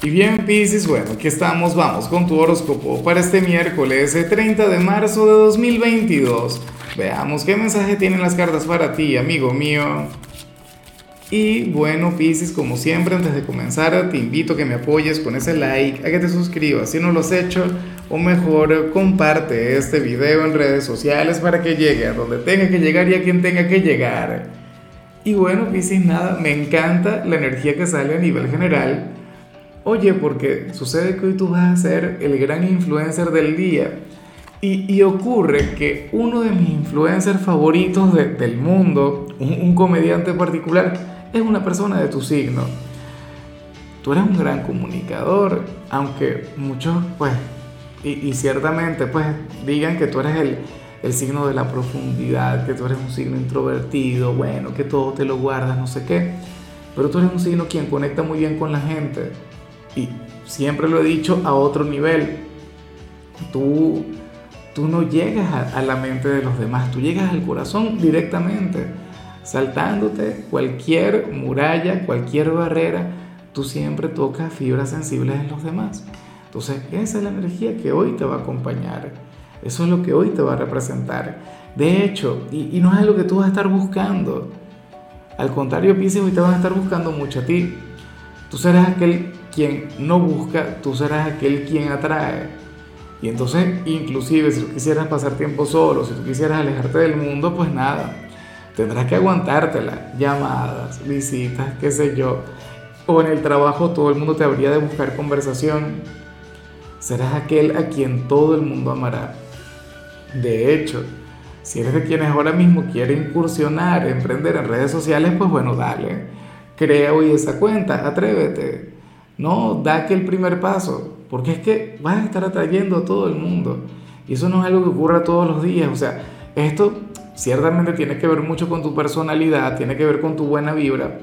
Y bien, Pisces, bueno, aquí estamos, vamos con tu horóscopo para este miércoles 30 de marzo de 2022. Veamos qué mensaje tienen las cartas para ti, amigo mío. Y bueno, Pisces, como siempre, antes de comenzar, te invito a que me apoyes con ese like, a que te suscribas si no lo has hecho, o mejor, comparte este video en redes sociales para que llegue a donde tenga que llegar y a quien tenga que llegar. Y bueno, Pisces, nada, me encanta la energía que sale a nivel general Oye, porque sucede que hoy tú vas a ser el gran influencer del día. Y, ocurre que uno de mis influencers favoritos del mundo, un, comediante particular, es una persona de tu signo. Tú eres un gran comunicador, aunque muchos, pues, y, ciertamente, pues, digan que tú eres el, el signo de la profundidad, que tú eres un signo introvertido, bueno, que todo te lo guardas, no sé qué. Pero tú eres un signo quien conecta muy bien con la gente y siempre lo he dicho a otro nivel, tú, tú no llegas a, la mente de los demás, tú llegas al corazón directamente, saltándote cualquier muralla, cualquier barrera, tú siempre tocas fibras sensibles en los demás. Entonces, esa es la energía que hoy te va a acompañar. Eso es lo que hoy te va a representar. De hecho, y, no es algo que tú vas a estar buscando. Al contrario, Pisces, hoy te vas a estar buscando mucho a ti. Tú serás aquel quien no busca, tú serás aquel quien atrae. Y entonces, inclusive, si tú quisieras pasar tiempo solo, si tú quisieras alejarte del mundo, pues nada, tendrás que aguantártela. Llamadas, visitas, qué sé yo. O en el trabajo todo el mundo te habría de buscar conversación. Serás aquel a quien todo el mundo amará. De hecho, si eres de quienes ahora mismo quieren incursionar, emprender en redes sociales, pues bueno, dale crea hoy esa cuenta, atrévete. No, da que el primer paso, porque es que vas a estar atrayendo a todo el mundo. Y eso no es algo que ocurra todos los días. O sea, esto ciertamente tiene que ver mucho con tu personalidad, tiene que ver con tu buena vibra,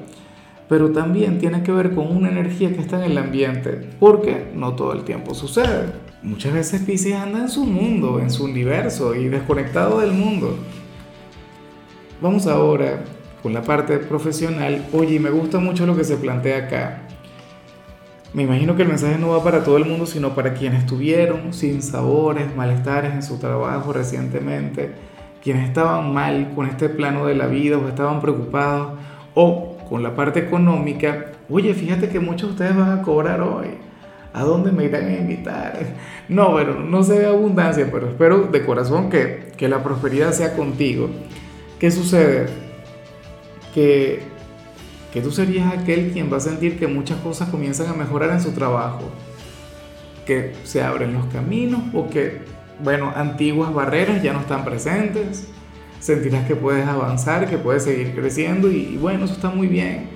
pero también tiene que ver con una energía que está en el ambiente, porque no todo el tiempo sucede. Muchas veces Pisces anda en su mundo, en su universo y desconectado del mundo. Vamos ahora con la parte profesional, oye, me gusta mucho lo que se plantea acá. Me imagino que el mensaje no va para todo el mundo, sino para quienes tuvieron sin sabores, malestares en su trabajo recientemente, quienes estaban mal con este plano de la vida o estaban preocupados, o con la parte económica, oye, fíjate que muchos de ustedes van a cobrar hoy. ¿A dónde me irán a invitar? No, pero no se ve abundancia, pero espero de corazón que, que la prosperidad sea contigo. ¿Qué sucede? que, que tú serías aquel quien va a sentir que muchas cosas comienzan a mejorar en su trabajo, que se abren los caminos o que, bueno, antiguas barreras ya no están presentes, sentirás que puedes avanzar, que puedes seguir creciendo y, bueno, eso está muy bien.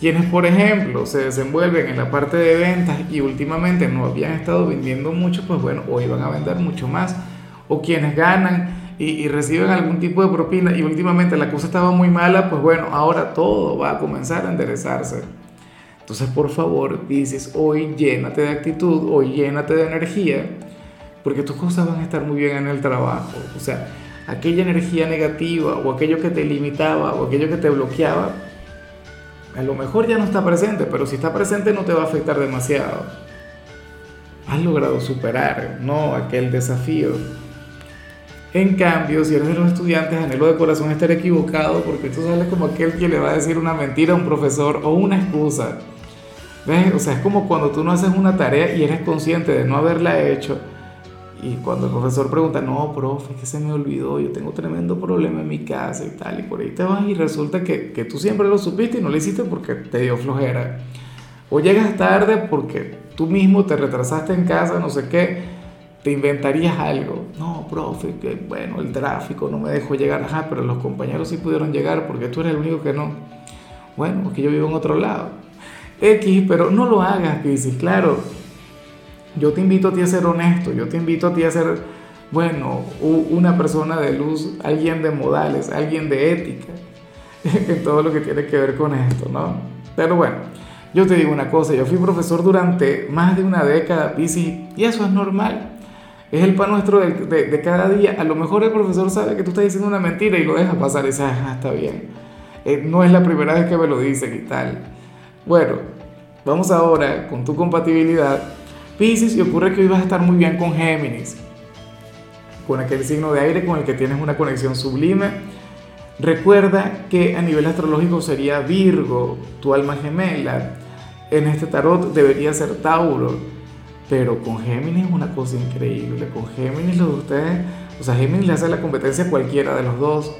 Quienes, por ejemplo, se desenvuelven en la parte de ventas y últimamente no habían estado vendiendo mucho, pues bueno, hoy van a vender mucho más. O quienes ganan y, reciben algún tipo de propina y últimamente la cosa estaba muy mala, pues bueno, ahora todo va a comenzar a enderezarse. Entonces, por favor, dices, hoy llénate de actitud, hoy llénate de energía, porque tus cosas van a estar muy bien en el trabajo. O sea, aquella energía negativa o aquello que te limitaba o aquello que te bloqueaba, a lo mejor ya no está presente, pero si está presente no te va a afectar demasiado. Has logrado superar, ¿no? Aquel desafío. En cambio, si eres de los estudiantes, anhelo de corazón estar equivocado porque tú sales como aquel que le va a decir una mentira a un profesor o una excusa. ¿Ves? O sea, es como cuando tú no haces una tarea y eres consciente de no haberla hecho. Y cuando el profesor pregunta, no, profe, que se me olvidó, yo tengo tremendo problema en mi casa y tal, y por ahí te vas y resulta que, que tú siempre lo supiste y no lo hiciste porque te dio flojera. O llegas tarde porque tú mismo te retrasaste en casa, no sé qué te inventarías algo. No, profe, que bueno, el tráfico no me dejó llegar. Ajá, pero los compañeros sí pudieron llegar porque tú eres el único que no. Bueno, porque yo vivo en otro lado. X, pero no lo hagas, dices, claro, yo te invito a ti a ser honesto, yo te invito a ti a ser, bueno, una persona de luz, alguien de modales, alguien de ética, en todo lo que tiene que ver con esto, ¿no? Pero bueno, yo te digo una cosa, yo fui profesor durante más de una década, y eso es normal. Es el pan nuestro de, cada día. A lo mejor el profesor sabe que tú estás diciendo una mentira y lo deja pasar y dice, ah, está bien. Eh, no es la primera vez que me lo dicen y tal. Bueno, Vamos ahora con tu compatibilidad. Pisces, y ocurre que hoy vas a estar muy bien con Géminis, con aquel signo de aire con el que tienes una conexión sublime. Recuerda que a nivel astrológico sería Virgo, tu alma gemela. En este tarot debería ser Tauro, pero con Géminis es una cosa increíble. Con Géminis los de ustedes, o sea, Géminis le hace la competencia a cualquiera de los dos.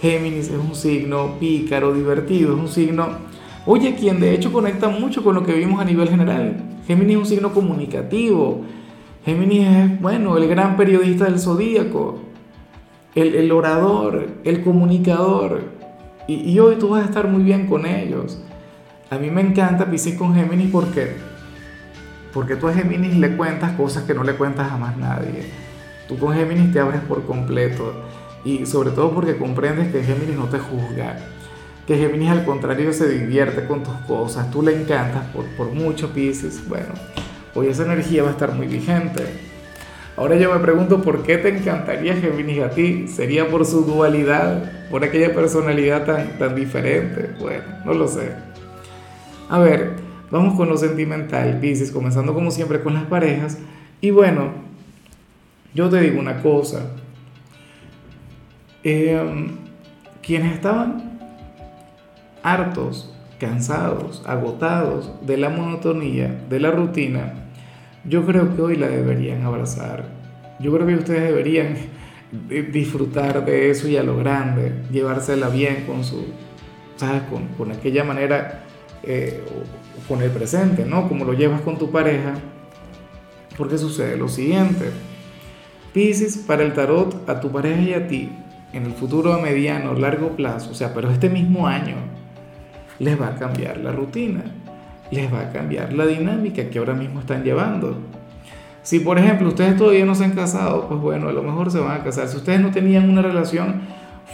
Géminis es un signo pícaro, divertido, es un signo, oye, quien de hecho conecta mucho con lo que vimos a nivel general. Géminis es un signo comunicativo. Géminis es, bueno, el gran periodista del zodíaco, el, orador, el comunicador. Y, hoy tú vas a estar muy bien con ellos. A mí me encanta Pisces con Géminis porque, porque tú a Géminis le cuentas cosas que no le cuentas a más nadie. Tú con Géminis te abres por completo. Y sobre todo porque comprendes que Géminis no te juzga, que Géminis al contrario se divierte con tus cosas, tú le encantas por, por mucho Pisces, bueno, hoy esa energía va a estar muy vigente. Ahora yo me pregunto por qué te encantaría Géminis a ti, sería por su dualidad, por aquella personalidad tan, tan diferente, bueno, no lo sé. A ver, vamos con lo sentimental, Pisces, comenzando como siempre con las parejas, y bueno, yo te digo una cosa, Em, quienes estaban hartos, cansados, agotados de la monotonía, de la rutina, yo creo que hoy la deberían abrazar. Yo creo que ustedes deberían disfrutar de eso y a lo grande, llevársela bien con su, ¿sabes? Con, aquella manera, eh, con el presente, ¿no? Como lo llevas con tu pareja. Porque sucede lo siguiente. Pisces para el tarot a tu pareja y a ti en el futuro a mediano, largo plazo, o sea, pero este mismo año, les va a cambiar la rutina, les va a cambiar la dinámica que ahora mismo están llevando. Si por ejemplo ustedes todavía no se han casado, pues bueno, a lo mejor se van a casar. Si ustedes no tenían una relación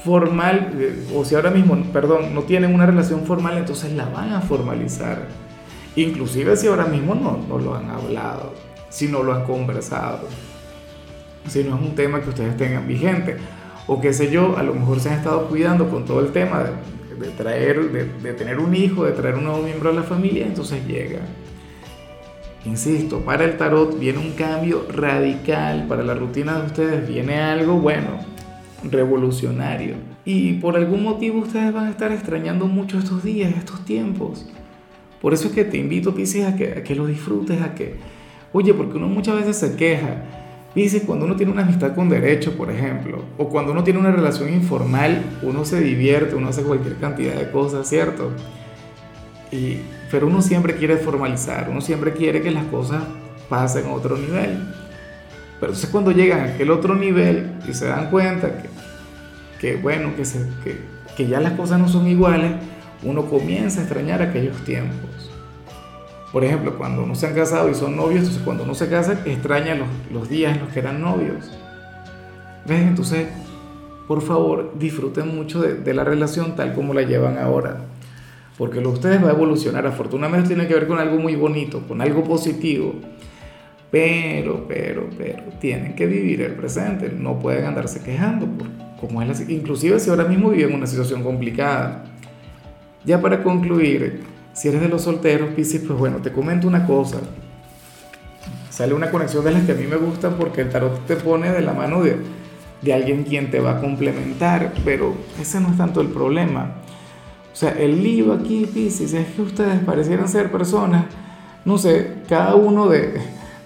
formal, eh, o si ahora mismo, perdón, no tienen una relación formal, entonces la van a formalizar. Inclusive si ahora mismo no, no lo han hablado, si no lo han conversado, si no es un tema que ustedes tengan vigente o qué sé yo, a lo mejor se han estado cuidando con todo el tema de, traer, de, tener un hijo, de traer un nuevo miembro a la familia, entonces llega. Insisto, para el tarot viene un cambio radical, para la rutina de ustedes viene algo bueno, revolucionario. Y por algún motivo ustedes van a estar extrañando mucho estos días, estos tiempos. Por eso es que te invito, Pisces, a que, a que lo disfrutes, a que, oye, porque uno muchas veces se queja Dice, cuando uno tiene una amistad con derecho, por ejemplo, o cuando uno tiene una relación informal, uno se divierte, uno hace cualquier cantidad de cosas, ¿cierto? Y, pero uno siempre quiere formalizar, uno siempre quiere que las cosas pasen a otro nivel. Pero entonces cuando llegan a aquel otro nivel y se dan cuenta que, que bueno, que, se, que, que ya las cosas no son iguales, uno comienza a extrañar aquellos tiempos. Por ejemplo, cuando no se han casado y son novios, entonces cuando no se casan, extrañan los, los días en los que eran novios. ¿Ves? Entonces, por favor, disfruten mucho de, de, la relación tal como la llevan ahora. Porque lo de ustedes va a evolucionar. Afortunadamente tiene que ver con algo muy bonito, con algo positivo. Pero, pero, pero, tienen que vivir el presente. No pueden andarse quejando. Por, como es la, inclusive si ahora mismo viven una situación complicada. Ya para concluir, si eres de los solteros, Piscis, pues bueno, te comento una cosa. Sale una conexión de las que a mí me gustan porque el tarot te pone de la mano de, de alguien quien te va a complementar, pero ese no es tanto el problema. O sea, el lío aquí, Piscis, es que ustedes parecieran ser personas, no sé, cada uno de,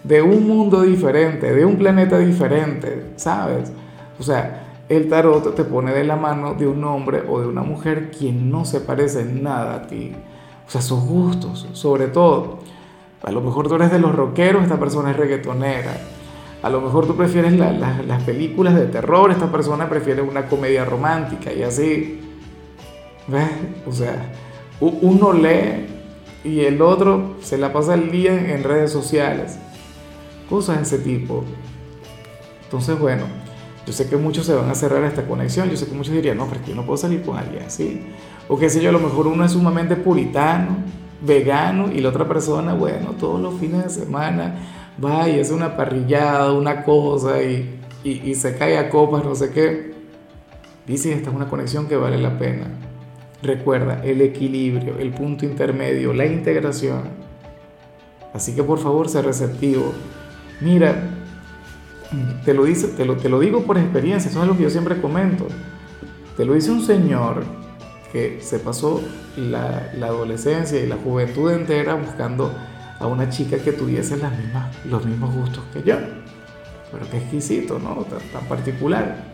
de un mundo diferente, de un planeta diferente, ¿sabes? O sea, el tarot te pone de la mano de un hombre o de una mujer quien no se parece nada a ti. O sea, sus gustos, sobre todo. A lo mejor tú eres de los rockeros, esta persona es reggaetonera. A lo mejor tú prefieres las películas de terror, esta persona prefiere una comedia romántica y así. ¿Ves? O sea, uno lee y el otro se la pasa el día en redes sociales. Cosas de ese tipo. Entonces, bueno, yo sé que muchos se van a cerrar a esta conexión. Yo sé que muchos dirían, no, pero es que yo no puedo salir con alguien así. O qué sé yo, a lo mejor uno es sumamente puritano, vegano, y la otra persona, bueno, todos los fines de semana va y hace una parrillada, una cosa, y, y, se cae a copas, no sé qué. Dice, esta es una conexión que vale la pena. Recuerda el equilibrio, el punto intermedio, la integración. Así que por favor, sé receptivo. Mira, te lo, dice, te lo, digo por experiencia, eso es lo que yo siempre comento. Te lo dice un señor que se pasó la, adolescencia y la juventud entera buscando a una chica que tuviese los mismos gustos que yo. Pero qué exquisito, ¿no? tan particular.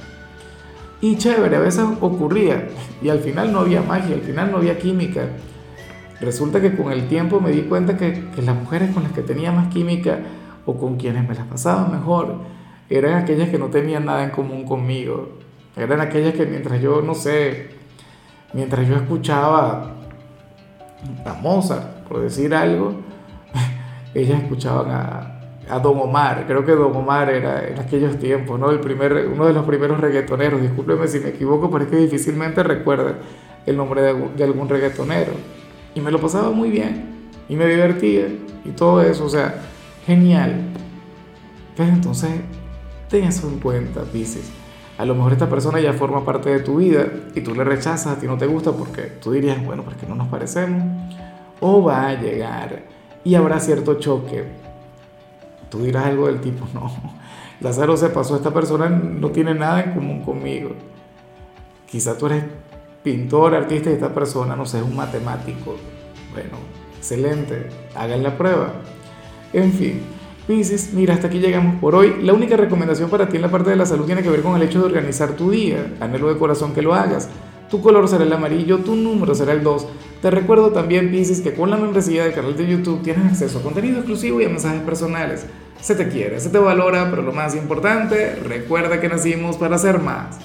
Y chévere, a veces ocurría y al final no había magia, al final no había química. Resulta que con el tiempo me di cuenta que, las mujeres con las que tenía más química o con quienes me las pasaba mejor eran aquellas que no tenían nada en común conmigo. Eran aquellas que mientras yo, no sé, mientras yo escuchaba a Mozart, por decir algo, ellas escuchaban a, a Don Omar, creo que Don Omar era en aquellos tiempos, ¿no? El primer, uno de los primeros reggaetoneros, discúlpeme si me equivoco, pero es que difícilmente recuerda el nombre de, algún reggaetonero. Y me lo pasaba muy bien, y me divertía, y todo eso, o sea, genial. Pero entonces, ten eso en cuenta, Pisces. A lo mejor esta persona ya forma parte de tu vida y tú le rechazas, a ti no te gusta porque tú dirías, bueno, porque no nos parecemos. O va a llegar y habrá cierto choque Tú dirás algo del tipo, no, Lázaro se pasó, esta persona no tiene nada en común conmigo. Quizá tú eres pintor, artista y esta persona, no sé, es un matemático. Bueno, excelente, hagan la prueba. En fin, Pisces, mira, hasta aquí llegamos por hoy. La única recomendación para ti en la parte de la salud tiene que ver con el hecho de organizar tu día. Anhelo de corazón que lo hagas. Tu color será el amarillo, tu número será el 2. Te recuerdo también, Pisces, que con la membresía del canal de YouTube tienes acceso a contenido exclusivo y a mensajes personales. Se te quiere, se te valora, pero lo más importante, recuerda que nacimos para ser más.